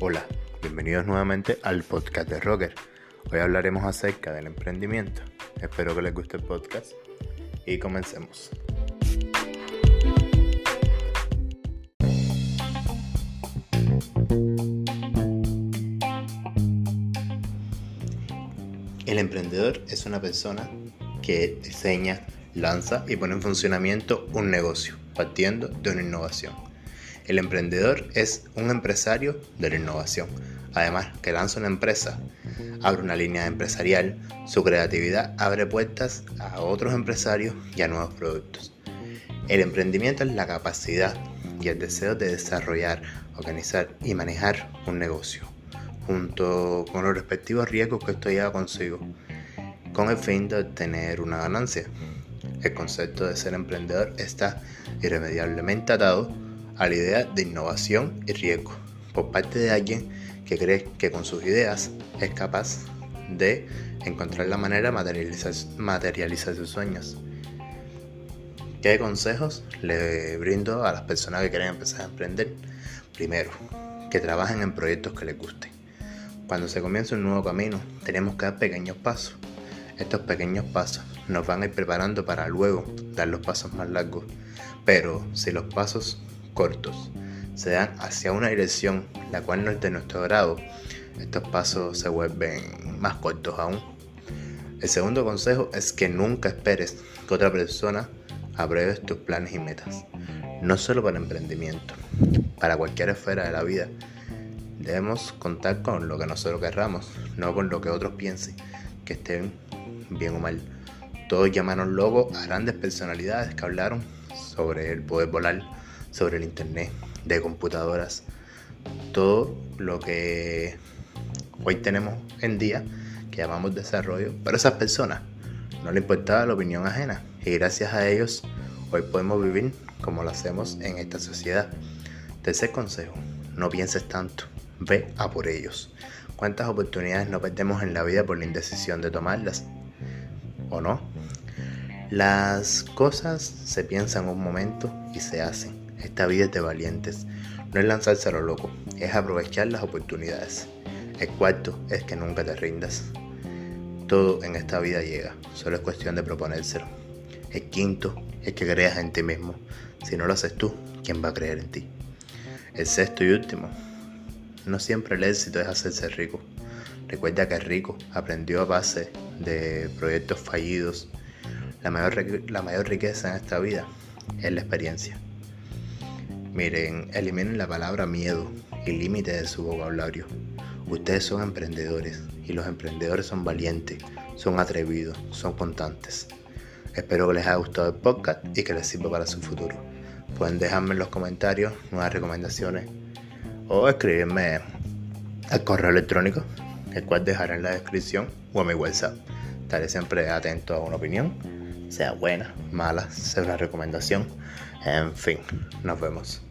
Hola, bienvenidos nuevamente al podcast de Rocker. Hoy hablaremos acerca del emprendimiento. Espero que les guste el podcast y comencemos. El emprendedor es una persona que diseña, lanza y pone en funcionamiento un negocio, partiendo de una innovación. El emprendedor es un empresario de la innovación. Además, que lanza una empresa, abre una línea empresarial, su creatividad abre puertas a otros empresarios y a nuevos productos. El emprendimiento es la capacidad y el deseo de desarrollar, organizar y manejar un negocio, junto con los respectivos riesgos que esto lleva consigo, con el fin de obtener una ganancia. El concepto de ser emprendedor está irremediablemente atado a la idea de innovación y riesgo por parte de alguien que cree que con sus ideas es capaz de encontrar la manera de materializar, sus sueños. ¿Qué consejos le brindo a las personas que quieren empezar a emprender? Primero, que trabajen en proyectos que les gusten. Cuando se comienza un nuevo camino, tenemos que dar pequeños pasos. Estos pequeños pasos nos van a ir preparando para luego dar los pasos más largos. Pero si los pasos cortos se dan hacia una dirección la cual no es de nuestro grado, estos pasos se vuelven más cortos aún. El segundo consejo es que nunca esperes que otra persona apruebe tus planes y metas. No solo para emprendimiento, para cualquier esfera de la vida. Debemos contar con lo que nosotros querramos, no con lo que otros piensen que estén bien o mal. Todos llamaron locos a grandes personalidades que hablaron sobre el poder volar sobre el Internet, de computadoras, todo lo que hoy tenemos en día, que llamamos desarrollo, pero esas personas no le importaba la opinión ajena y gracias a ellos hoy podemos vivir como lo hacemos en esta sociedad. Tercer consejo, no pienses tanto, ve a por ellos. ¿Cuántas oportunidades no perdemos en la vida por la indecisión de tomarlas? ¿O no? Las cosas se piensan un momento y se hacen. Esta vida es de valientes. No es lanzarse a lo loco, es aprovechar las oportunidades. El cuarto es que nunca te rindas. Todo en esta vida llega, solo es cuestión de proponérselo. El quinto es que creas en ti mismo. Si no lo haces tú, ¿quién va a creer en ti? El sexto y último, no siempre el éxito es hacerse rico. Recuerda que rico aprendió a base de proyectos fallidos. La mayor, la mayor riqueza en esta vida es la experiencia. Miren, eliminen la palabra miedo y límite de su vocabulario. Ustedes son emprendedores y los emprendedores son valientes, son atrevidos, son constantes. Espero que les haya gustado el podcast y que les sirva para su futuro. Pueden dejarme en los comentarios nuevas recomendaciones o escribirme al correo electrónico, el cual dejaré en la descripción o a mi WhatsApp. Estaré siempre atento a una opinión, sea buena, mala, sea una recomendación. En fin, nos vemos.